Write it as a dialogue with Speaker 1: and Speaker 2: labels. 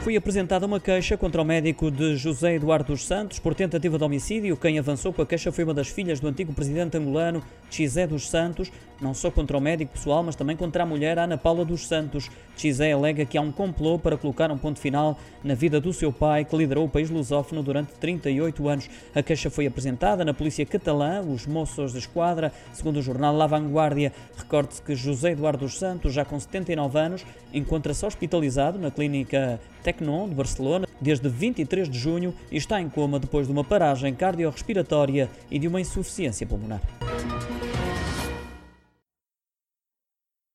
Speaker 1: Foi apresentada uma queixa contra o médico de José Eduardo dos Santos por tentativa de homicídio. Quem avançou com a queixa foi uma das filhas do antigo presidente angolano, Xizé dos Santos, não só contra o médico pessoal, mas também contra a mulher Ana Paula dos Santos. Xizé alega que há um complô para colocar um ponto final na vida do seu pai, que liderou o país lusófono durante 38 anos. A queixa foi apresentada na polícia catalã, os moços de esquadra, segundo o jornal La Vanguardia. Recorde-se que José Eduardo dos Santos, já com 79 anos, encontra-se hospitalizado na clínica Tecnon de Barcelona desde 23 de junho e está em coma depois de uma paragem cardiorrespiratória e de uma insuficiência pulmonar.